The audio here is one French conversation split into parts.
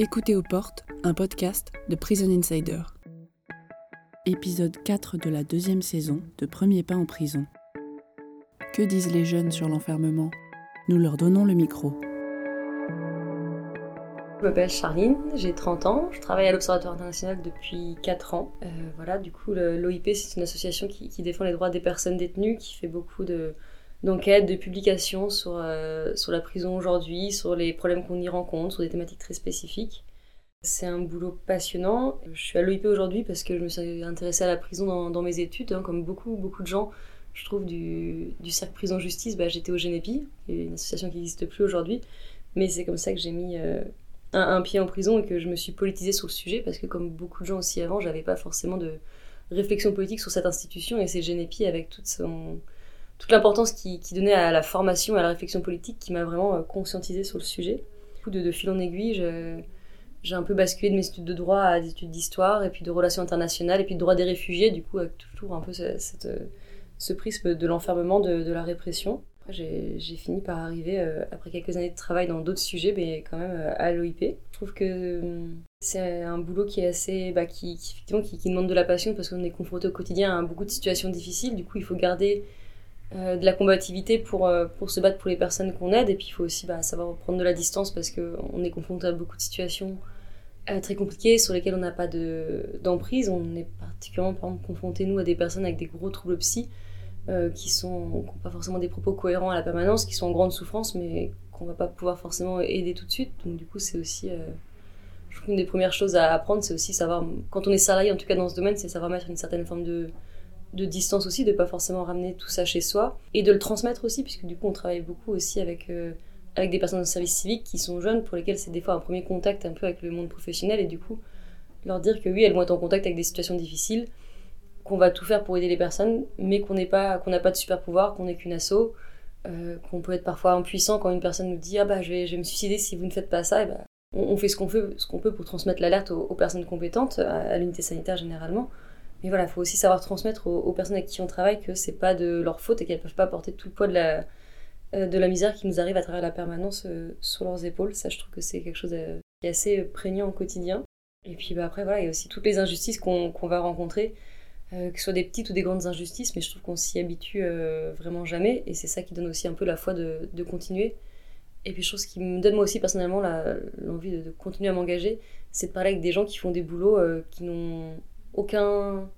Écoutez aux portes, un podcast de Prison Insider. Épisode 4 de la deuxième saison de Premier pas en prison. Que disent les jeunes sur l'enfermement? Nous leur donnons le micro. Je m'appelle Charline, j'ai 30 ans, je travaille à l'Observatoire international depuis 4 ans. Euh, voilà, du coup, l'OIP, c'est une association qui, défend les droits des personnes détenues, qui fait beaucoup d'enquêtes, de, publications sur, euh, sur la prison aujourd'hui, sur les problèmes qu'on y rencontre, sur des thématiques très spécifiques. C'est un boulot passionnant. Je suis à l'OIP aujourd'hui parce que je me suis intéressée à la prison dans, mes études, hein, comme beaucoup, beaucoup de gens. Je trouve du, cercle prison justice, bah, j'étais au Génépi, une association qui n'existe plus aujourd'hui, mais c'est comme ça que j'ai mis euh, un, pied en prison et que je me suis politisée sur le sujet parce que comme beaucoup de gens aussi avant, j'avais pas forcément de réflexion politique sur cette institution et c'est Genepi avec toute son toute l'importance qu'il qui donnait à la formation à la réflexion politique qui m'a vraiment euh, conscientisée sur le sujet. De, de fil en aiguille, j'ai un peu basculé de mes études de droit à des études d'histoire et puis de relations internationales et puis de droit des réfugiés, du coup avec toujours un peu ce prisme de l'enfermement, de, la répression j'ai fini par arriver, euh, après quelques années de travail dans d'autres sujets, mais quand même euh, à l'OIP. Je trouve que hum, c'est un boulot qui est assez. Bah, qui, effectivement, qui, demande de la passion parce qu'on est confronté au quotidien à beaucoup de situations difficiles. Du coup, il faut garder euh, de la combativité pour, pour se battre pour les personnes qu'on aide. Et puis, il faut aussi bah, savoir prendre de la distance parce qu'on est confronté à beaucoup de situations très compliquées sur lesquelles on n'a pas d'emprise. on est particulièrement, confronté, nous, à des personnes avec des gros troubles psy. Euh, qui n'ont pas forcément des propos cohérents à la permanence, qui sont en grande souffrance, mais qu'on va pas pouvoir forcément aider tout de suite. Donc du coup, c'est aussi, euh, je trouve qu'une des premières choses à apprendre, c'est aussi savoir, quand on est salarié, en tout cas dans ce domaine, c'est savoir mettre une certaine forme de, de distance aussi, de pas forcément ramener tout ça chez soi, et de le transmettre aussi, puisque du coup, on travaille beaucoup aussi avec euh, avec des personnes de service civique qui sont jeunes, pour lesquelles c'est des fois un premier contact un peu avec le monde professionnel, et du coup, leur dire que oui, elles vont être en contact avec des situations difficiles, qu'on va tout faire pour aider les personnes, mais qu'on n'a pas de super pouvoir, qu'on n'est qu'une asso, euh, qu'on peut être parfois impuissant quand une personne nous dit ah bah je vais, je me suicider si vous ne faites pas ça, et bah, on, fait, ce qu'on peut pour transmettre l'alerte aux, personnes compétentes, à, l'unité sanitaire généralement. Mais voilà, il faut aussi savoir transmettre aux, personnes avec qui on travaille que c'est pas de leur faute et qu'elles peuvent pas porter tout le poids de la, euh, de la misère qui nous arrive à travers la permanence euh, sur leurs épaules. Ça, je trouve que c'est quelque chose qui est assez prégnant au quotidien. Et puis bah, après, voilà, il y a aussi toutes les injustices qu'on va rencontrer. Euh, que ce soit des petites ou des grandes injustices, mais je trouve qu'on s'y habitue euh, vraiment jamais, et c'est ça qui donne aussi un peu la foi de, continuer. Et puis, chose qui me donne moi aussi personnellement l'envie de, continuer à m'engager, c'est de parler avec des gens qui font des boulots euh, qui n'ont aucun,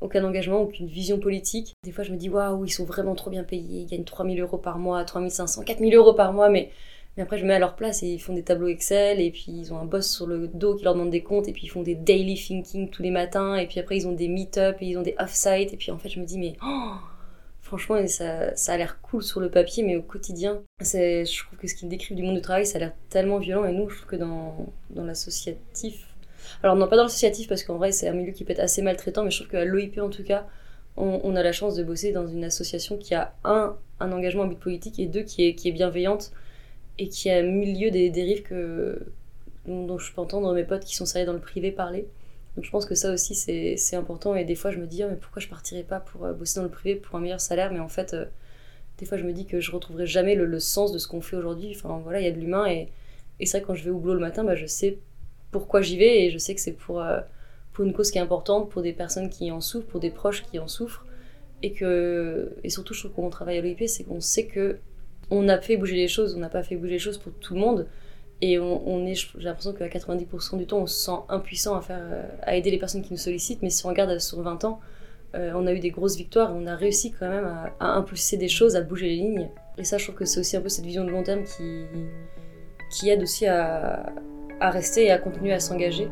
aucun engagement, aucune vision politique. Des fois, je me dis, waouh, ils sont vraiment trop bien payés, ils gagnent 3000 euros par mois, 3500, 4000 euros par mois, mais mais après, je me mets à leur place et ils font des tableaux Excel et puis ils ont un boss sur le dos qui leur demande des comptes et puis ils font des daily thinking tous les matins et puis après ils ont des meet-up et ils ont des off-site et puis en fait je me dis mais oh, franchement ça, ça a l'air cool sur le papier mais au quotidien je trouve que ce qu'ils décrivent du monde du travail ça a l'air tellement violent et nous je trouve que dans, dans l'associatif alors non pas dans l'associatif parce qu'en vrai c'est un milieu qui peut être assez maltraitant mais je trouve qu'à l'OIP en tout cas on, a la chance de bosser dans une association qui a un, engagement en but politique et deux qui est, bienveillante et qui a milieu des dérives que, dont, je peux entendre mes potes qui sont salés dans le privé parler. Donc je pense que ça aussi c'est important et des fois je me dis oh, mais pourquoi je partirais pas pour euh, bosser dans le privé pour un meilleur salaire? Mais en fait euh, des fois je me dis que je retrouverai jamais le, sens de ce qu'on fait aujourd'hui. Enfin voilà il y a de l'humain et, et c'est vrai quand je vais au boulot le matin bah, je sais pourquoi j'y vais et je sais que c'est pour, euh, pour une cause qui est importante, pour des personnes qui en souffrent, pour des proches qui en souffrent et que et surtout je trouve qu'on travaille à l'OIP c'est qu'on sait que on a fait bouger les choses, on n'a pas fait bouger les choses pour tout le monde. Et on, est, j'ai l'impression qu'à 90% du temps, on se sent impuissant à, faire, à aider les personnes qui nous sollicitent. Mais si on regarde sur 20 ans, euh, on a eu des grosses victoires on a réussi quand même à, impulser des choses, à bouger les lignes. Et ça, je trouve que c'est aussi un peu cette vision de long terme qui, qui aide aussi à, à rester et à continuer à s'engager.